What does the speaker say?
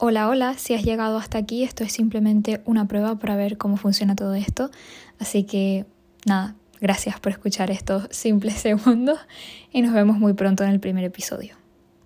Hola, hola, si has llegado hasta aquí, esto es simplemente una prueba para ver cómo funciona todo esto. Así que nada, gracias por escuchar estos simples segundos y nos vemos muy pronto en el primer episodio.